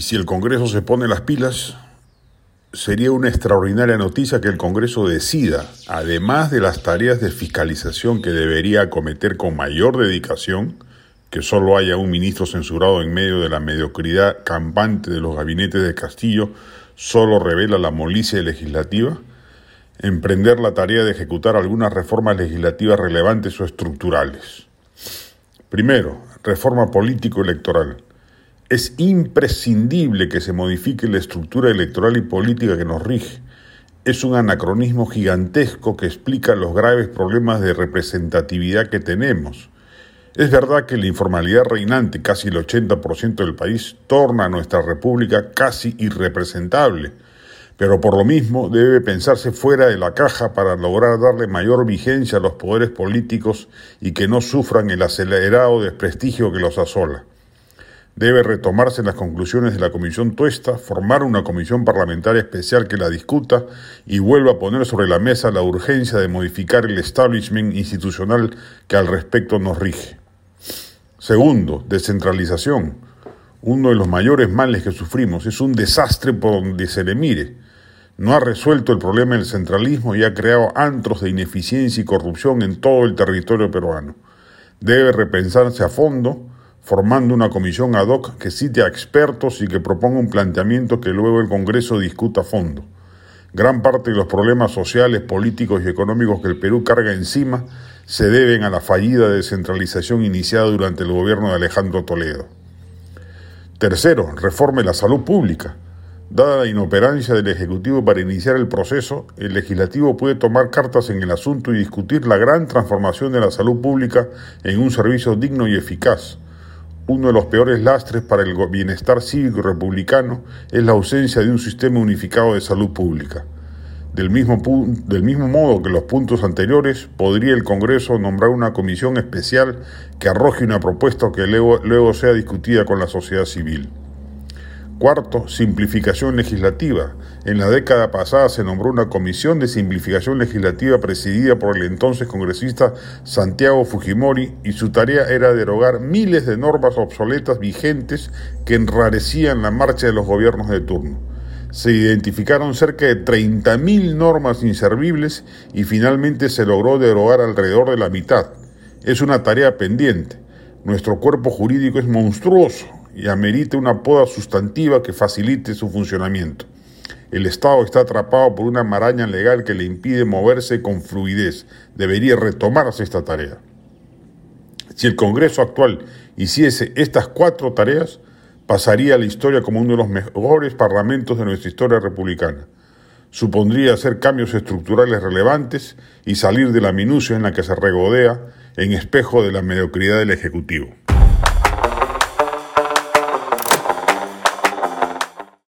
si el Congreso se pone las pilas, sería una extraordinaria noticia que el Congreso decida, además de las tareas de fiscalización que debería acometer con mayor dedicación, que solo haya un ministro censurado en medio de la mediocridad campante de los gabinetes de Castillo, solo revela la molicia legislativa, emprender la tarea de ejecutar algunas reformas legislativas relevantes o estructurales. Primero, reforma político-electoral es imprescindible que se modifique la estructura electoral y política que nos rige. Es un anacronismo gigantesco que explica los graves problemas de representatividad que tenemos. Es verdad que la informalidad reinante, casi el 80% del país, torna a nuestra república casi irrepresentable, pero por lo mismo debe pensarse fuera de la caja para lograr darle mayor vigencia a los poderes políticos y que no sufran el acelerado desprestigio que los asola. Debe retomarse las conclusiones de la Comisión Tuesta, formar una comisión parlamentaria especial que la discuta y vuelva a poner sobre la mesa la urgencia de modificar el establishment institucional que al respecto nos rige. Segundo, descentralización. Uno de los mayores males que sufrimos es un desastre por donde se le mire. No ha resuelto el problema del centralismo y ha creado antros de ineficiencia y corrupción en todo el territorio peruano. Debe repensarse a fondo formando una comisión ad hoc que cite a expertos y que proponga un planteamiento que luego el Congreso discuta a fondo. Gran parte de los problemas sociales, políticos y económicos que el Perú carga encima se deben a la fallida descentralización iniciada durante el gobierno de Alejandro Toledo. Tercero, reforme la salud pública. Dada la inoperancia del Ejecutivo para iniciar el proceso, el Legislativo puede tomar cartas en el asunto y discutir la gran transformación de la salud pública en un servicio digno y eficaz uno de los peores lastres para el bienestar cívico y republicano es la ausencia de un sistema unificado de salud pública. Del mismo, del mismo, modo que los puntos anteriores, podría el Congreso nombrar una comisión especial que arroje una propuesta que luego sea discutida con la sociedad civil. Cuarto, simplificación legislativa. En la década pasada se nombró una comisión de simplificación legislativa presidida por el entonces congresista Santiago Fujimori y su tarea era derogar miles de normas obsoletas vigentes que enrarecían la marcha de los gobiernos de turno. Se identificaron cerca de 30.000 normas inservibles y finalmente se logró derogar alrededor de la mitad. Es una tarea pendiente. Nuestro cuerpo jurídico es monstruoso y amerite una poda sustantiva que facilite su funcionamiento. El Estado está atrapado por una maraña legal que le impide moverse con fluidez. Debería retomarse esta tarea. Si el Congreso actual hiciese estas cuatro tareas, pasaría a la historia como uno de los mejores parlamentos de nuestra historia republicana. Supondría hacer cambios estructurales relevantes y salir de la minucia en la que se regodea en espejo de la mediocridad del Ejecutivo.